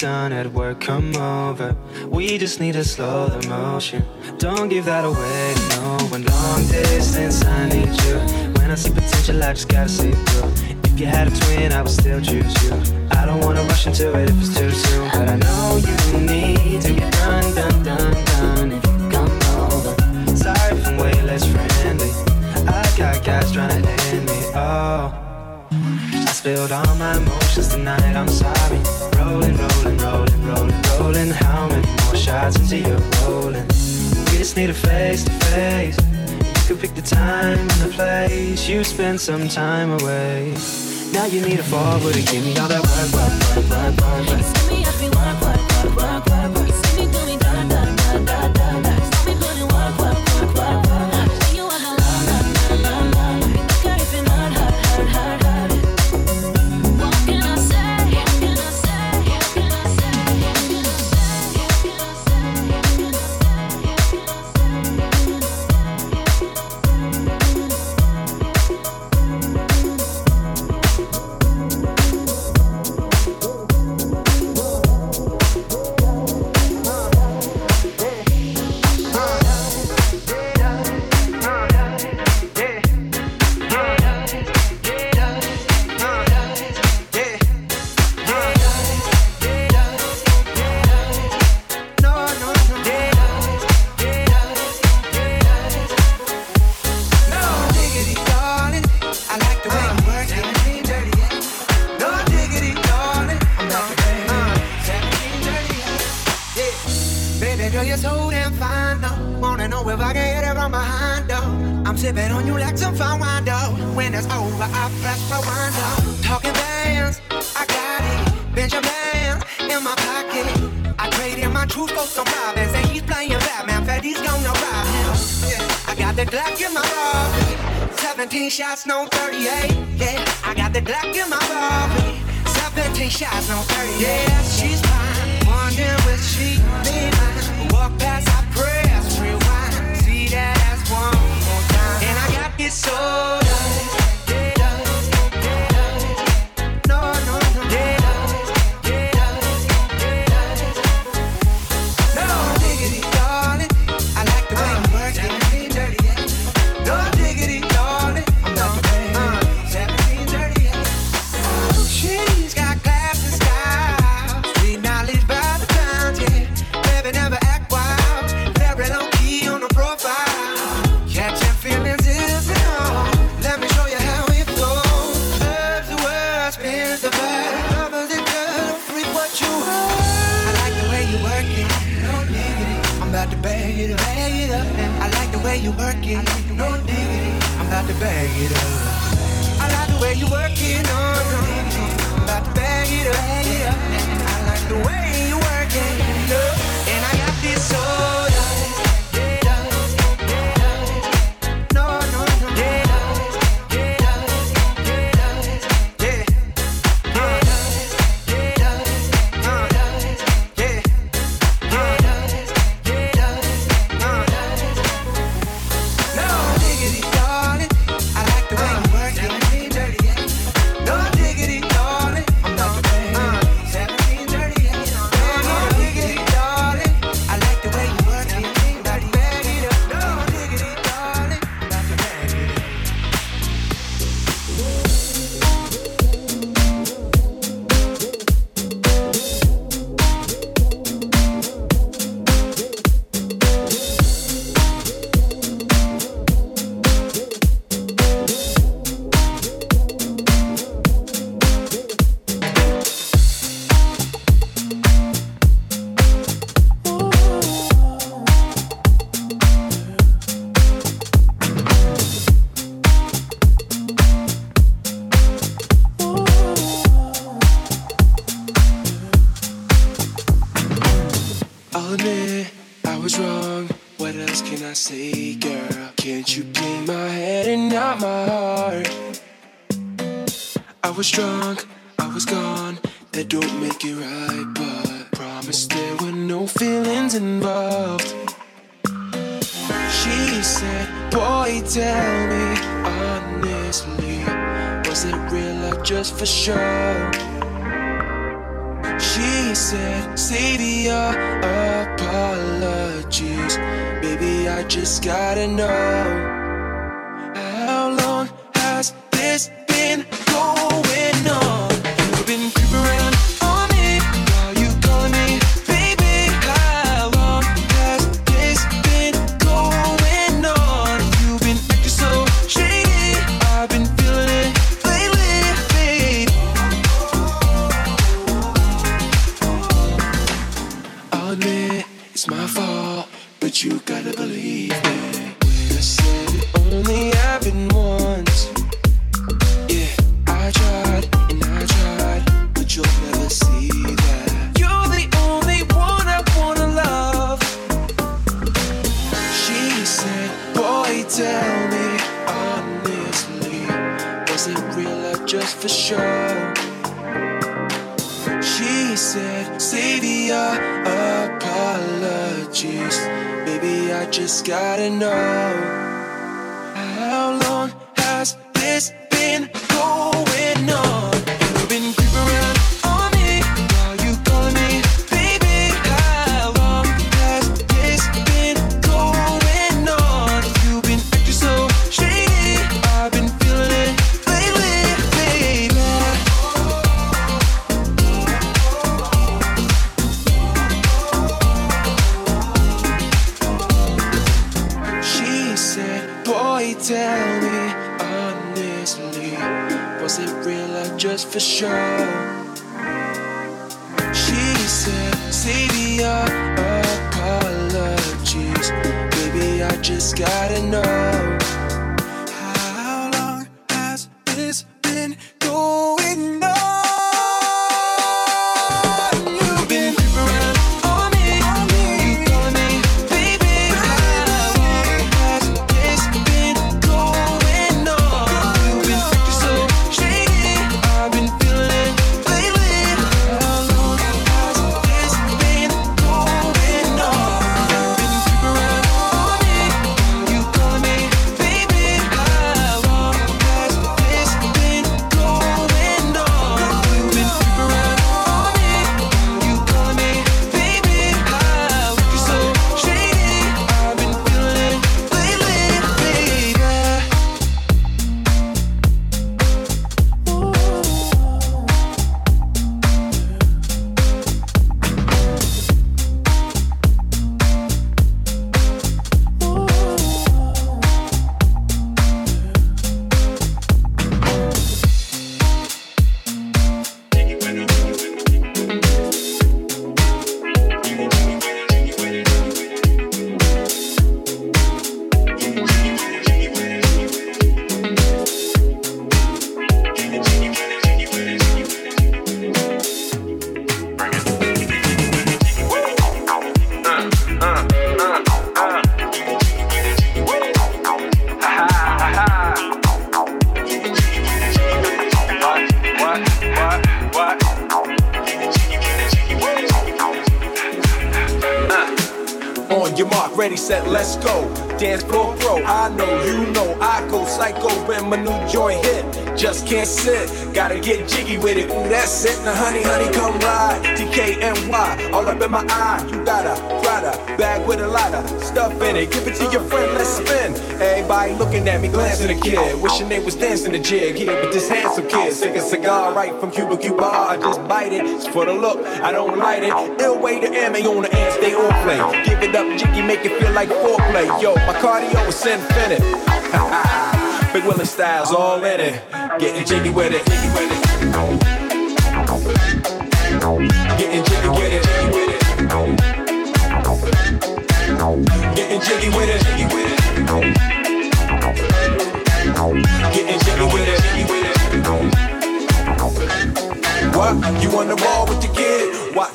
done at work, come over. We just need to slow the motion. Don't give that away, no. When long distance, I need you. When I see potential, I just gotta see through. If you had a twin, I would still choose you. I don't wanna rush into it if it's too soon, but I know you need to get done, done, done, done. If you come over, sorry if I'm way less friendly. I got guys trying to end me. Oh, I spilled all my emotions tonight. I'm sorry rolling, rolling, rolling, rolling, rolling. How many more shots into you rolling? We just need a face to face. You could pick the time and the place. You spend some time away. Now you need a forward to give me all that work, work, work, work, work. work. Give me every work, work, work, work, work. work. for sure. She said, Save your uh, apologies. Baby, I just gotta know. Is it real or just for show? She said, Save your apologies. Baby, I just gotta know. right from Cuba Cuba. I just bite it. It's for the look, I don't light it. Ill way to M A on the end, stay on play. Give it up, jiggy, make it feel like foreplay. Yo, my cardio is infinite. Big Willie styles all in it. Getting jiggy with it. Getting jiggy with it. Getting jiggy with it. You on the wall with the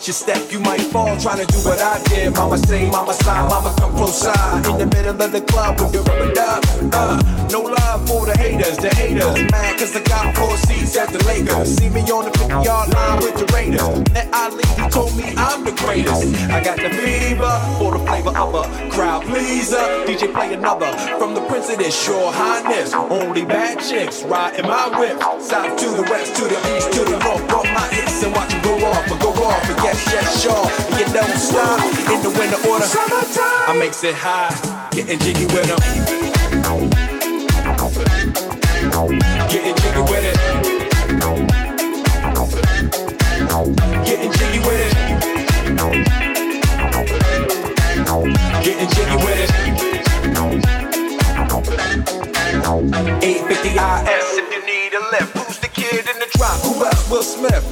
Watch your step, you might fall trying to do what I did. Mama say, mama sign, mama come close side. In the middle of the club with the rubber duck. Uh, no love for the haters, the haters. Mad cause I got four seats at the Lakers. See me on the 50 yard line with the Raiders. Met Ali, he told me I'm the greatest. I got the fever for the flavor of a crowd pleaser. DJ play another from the Prince of this, your highness. Only bad chicks riding my whip. South to the west, to the east, to the north. Bump my hits and watch them go off, but go off. And yes, yes, sure. And you don't stop in the winter order. Summertime. I makes it high, getting jiggy with them. Getting jiggy with it. Getting jiggy with it. Getting jiggy with it. 850 IS if you need a lift. Who's the kid in the drop? Who else? Will Smith.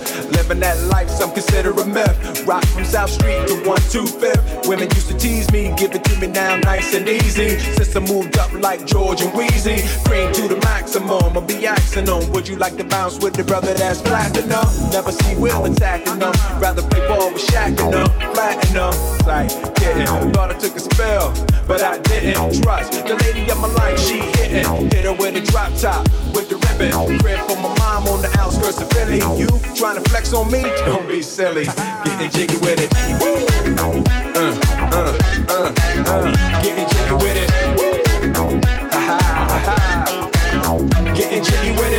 Living that life, some consider a myth. Rock from South Street to 125th. Women used to tease me, give it to me now nice and easy. Since I moved up like George and Weezy. Cream to the maximum, I'll be axing them. Would you like to bounce with the brother that's platinum? Never see Will attacking them. Rather play ball with Shaq and them. Flatten them. Like, getting. Thought I took a spell, but I didn't. Trust the lady of my life, she hitting. Hit her with a drop top, with the ribbon. Crib for my mom on the outskirts of Philly. You trying to flex on me? Don't be silly. Getting jiggy with it. Uh, uh, uh, uh. Getting jiggy with it. Ha ha ha. Getting jiggy with it.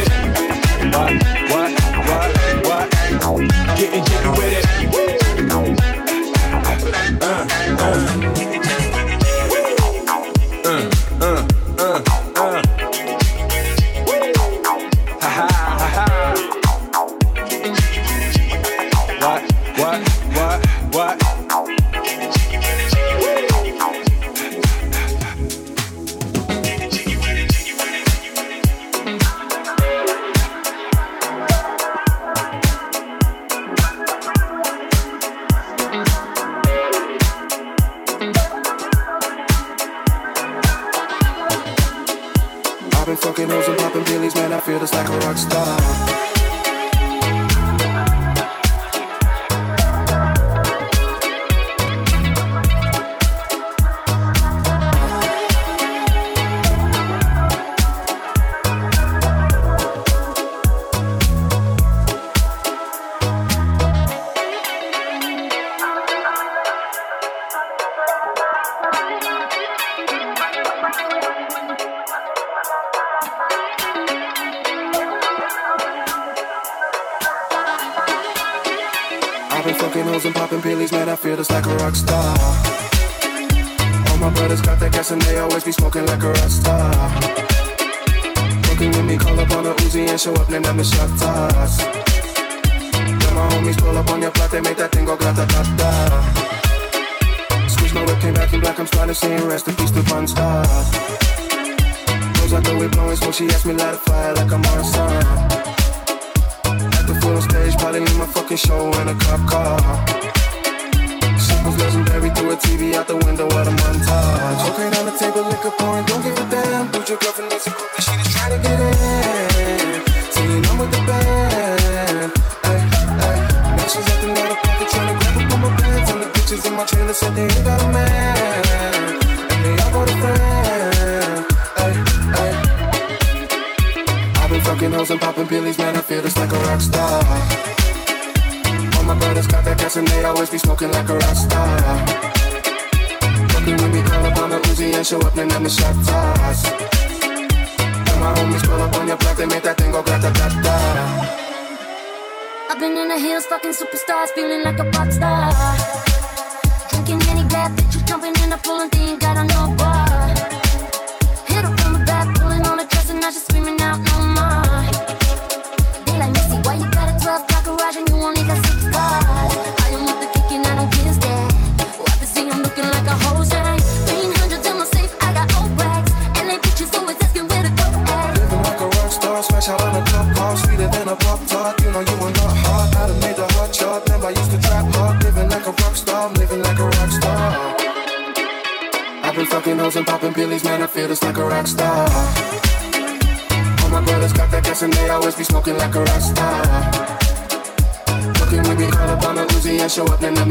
I've been fucking hoes and popping pillies, man. I feel just like a rock star. All my brothers got that gas and they always be smoking like a rock star. Fucking with me, call up on a Uzi and show up, then I'm the shot toss. When my homies pull up on your block, they make that thing go grata ta ta. My whip, came back in black, I'm starting saying rest in peace to Bon Scott. Goes out the way blowing smoke, she asked me light a fire like I'm on sun. At the full stage, probably leave my fucking show in a cop car. Circles legendary through a TV out the window at a montage. Okay, on the table, liquor pouring, don't give a damn. Put your girlfriend needs a group that she just trying to get in. Singing, I'm with the band. Ay, ay. Now she's acting out of bitches in my trailer said they ain't got a man. And they all got a friend. Ay, ay. I've been fucking hoes and popping pillies, man. I feel just like a rock star. All my brothers got that gas and they always be smoking like a rock star. Fucking with me, call up on the Uzi and show up, then I'm the shot toss. And my homies pull up on your block, they make that thing go grata ta ta. I've been in the hills, fucking superstars, feeling like a pop star. Pool and think got a no bar. always be smoking like a rasta. Looking with me all up on a Uzi and show up and I'm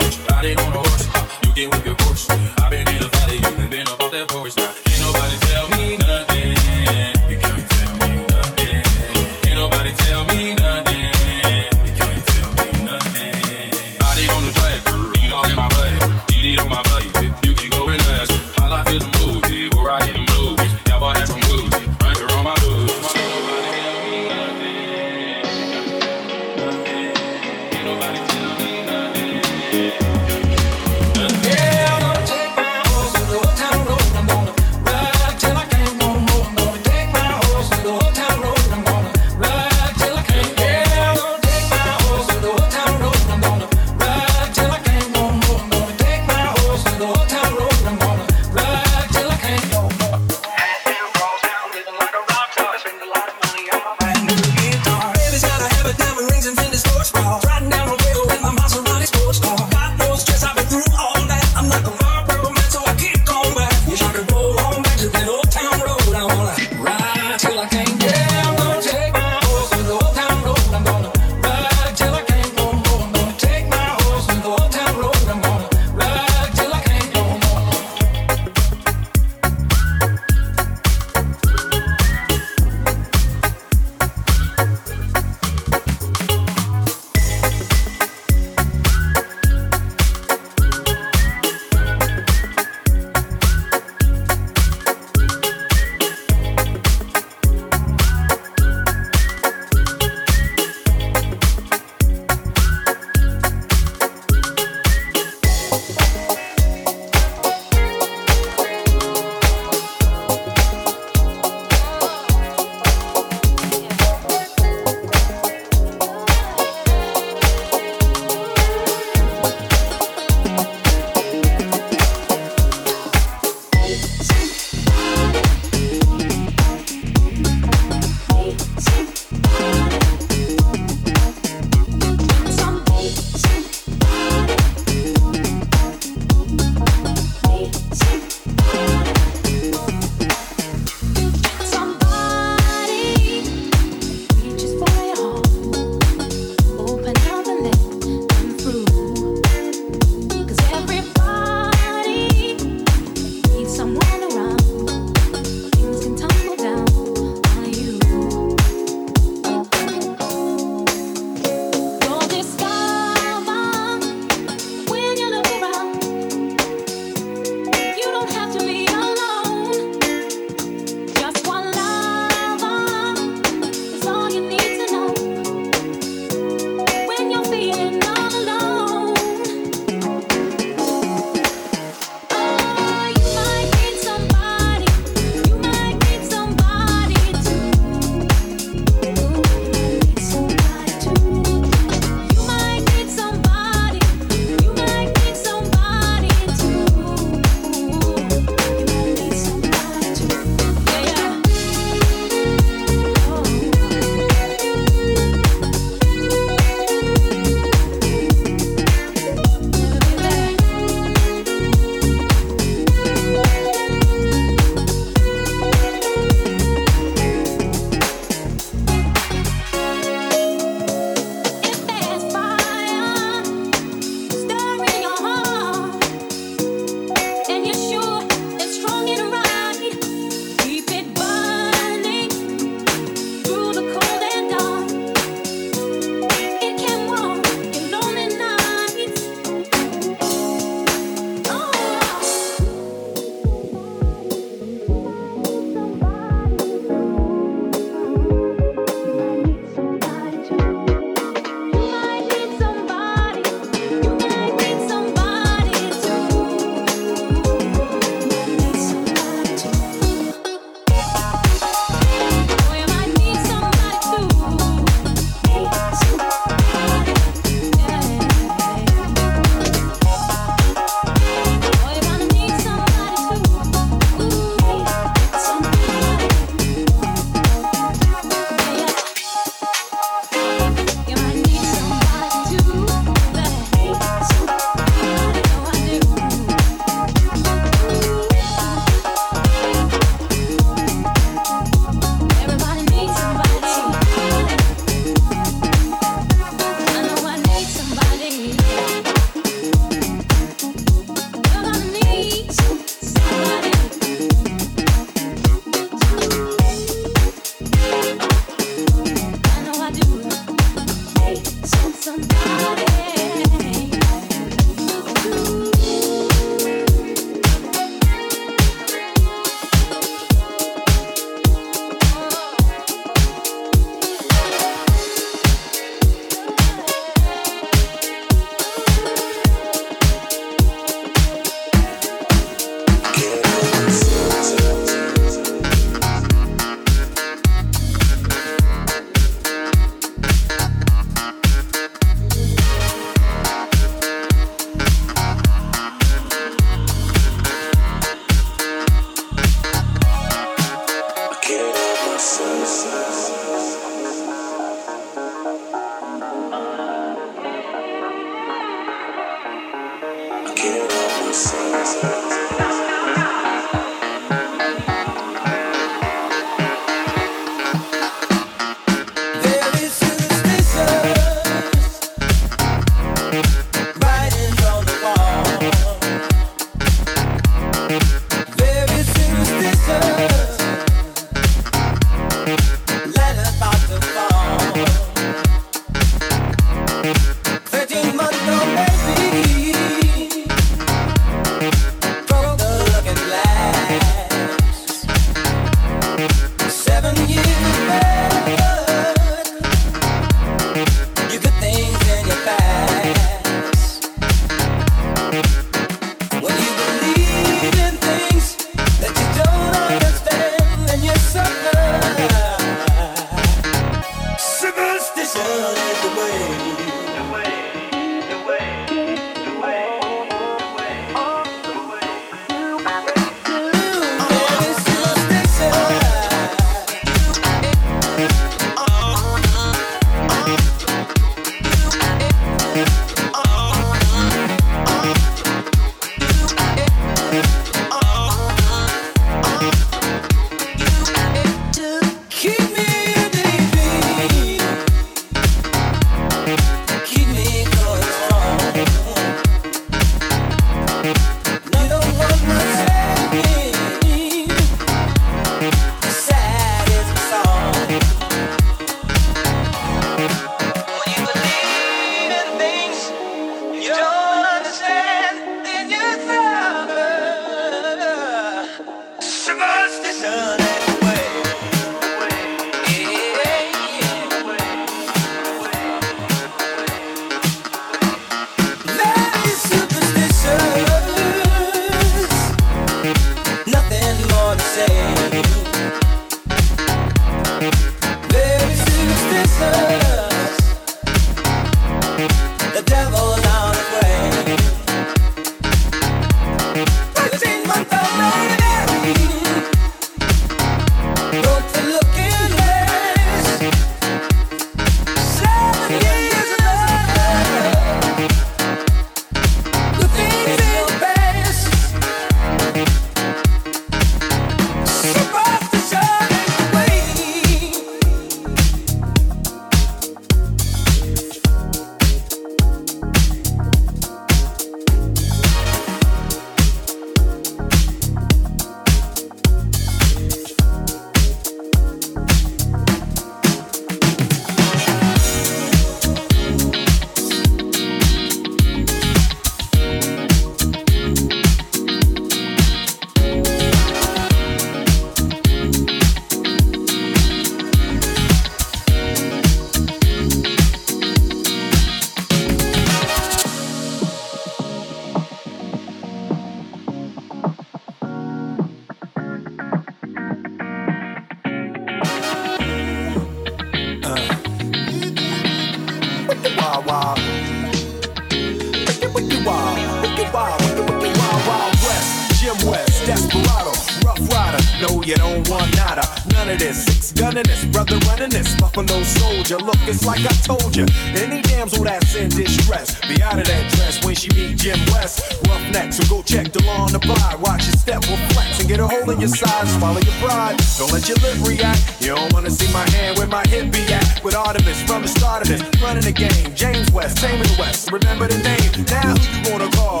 None of this. Six gunning this, brother running this. Buffalo soldier. Look, it's like I told you. Any damsel that's in distress, be out of that dress when she meet Jim West. Rough neck, so go check the law on the bar. Watch your step will flex and get a hole in your sides. Follow your pride. Don't let your lip react. You don't wanna see my hand where my hip be at. With Artemus from the start of this, running the game. James West, Tame the West. Remember the name. Now who you gonna call?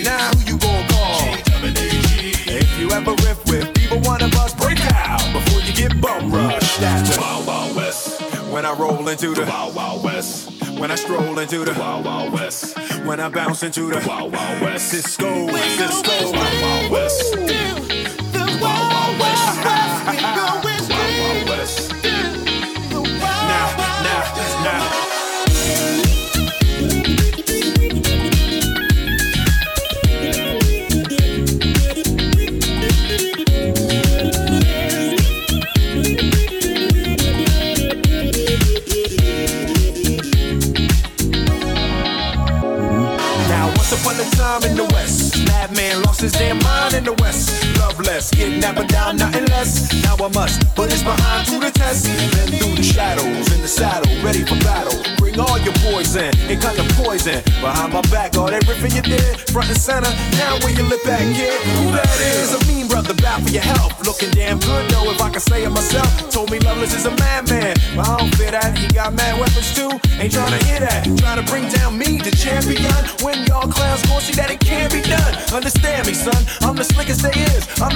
Now who you gonna call? If you ever riff with either one of us, get bum rushed. That's the Wild Wild West. When I roll into the Wild Wild West. When I stroll into the Wild Wild West. When I bounce into the Wild Wild West. Sisqo, Sisqo, Wild Wild West. Lost his damn mind in the West. Loveless, kidnapping down, nothing less. Now I must put his behind to the test. Then through the shadows, in the saddle, ready for battle. Bring all your poison. It cut the poison. Behind my back, all that riffing you did, front and center. Now where you lip at, kid? Who that is? A mean brother, bad for your help. Looking damn good though, if I can say it myself. Told me Loveless is a madman. But I don't fear that. He got mad weapons too. Ain't trying to hear that. Trying to bring down me, the champion. When y'all clowns gon' see that it can't be done. Understand me, son. I'm the slickest they is. I'm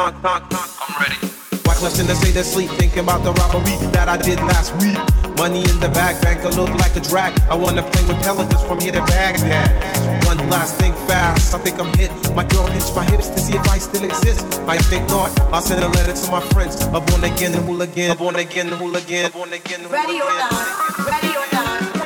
sip on the con, con, con. I'm ready. Why question to say that sleep, thinking about the robbery that I did last week. Money in the bag, banker look like a drag. I wanna play with pelicans from here to Baghdad. One last thing fast, I think I'm hit. My girl hits my hips to see if I still exist. I think not. I'll send a letter to my friends. A born again hooligan, a born again hooligan, a born again hooligan. Ready or not, ready or not.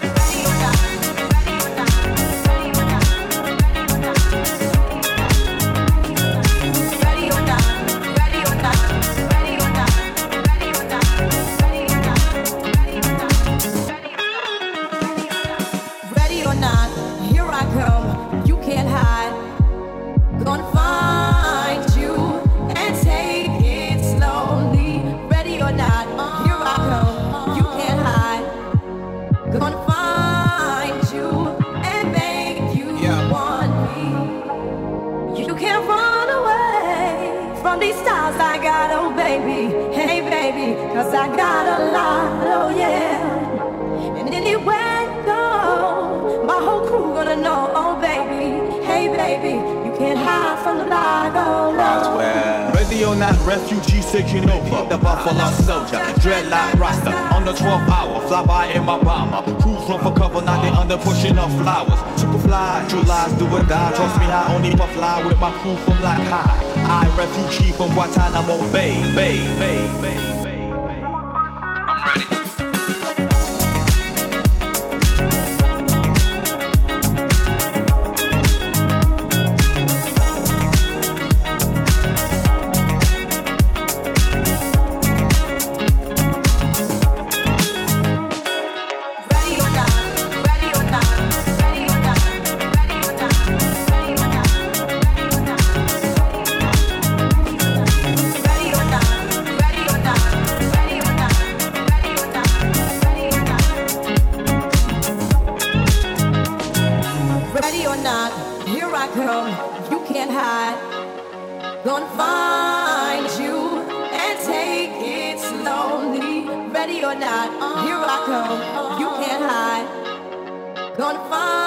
or not. Here I come, you can't hide. Gonna find.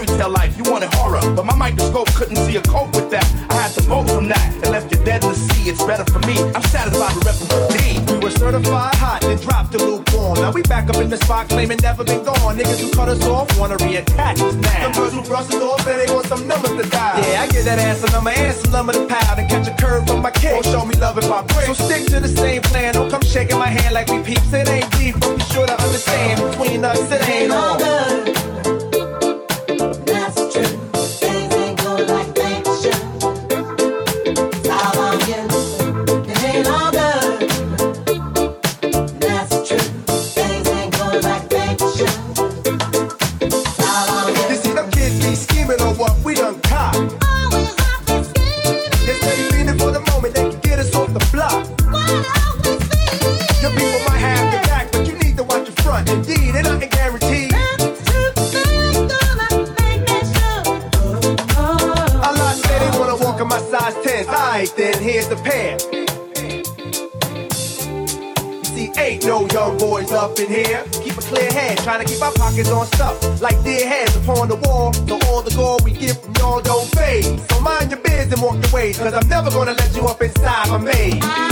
fairy tale life, you wanted horror. But my microscope couldn't see a cope with that. I had to bolt from that and left you dead in the sea. It's better for me. I'm satisfied with repping for D. We were certified hot, then dropped the lukewarm. Now we back up in the spot, claiming never been gone. Niggas who cut us off wanna reattach us now. Some girls who brush us off and they want some numbers to die. Yeah, I get that ass a number and some number to pound and catch a curve from my kid. Don't show me love if I break. So stick to the same plan. Don't come shaking my hand like we peeps. It ain't deep, but be sure to understand between us it ain't all good. Trying to keep our pockets on stuff like dead heads upon the wall. So all the gold we get from y'all don't fade. So mind your biz and walk your ways, cause I'm never gonna let you up inside my maze.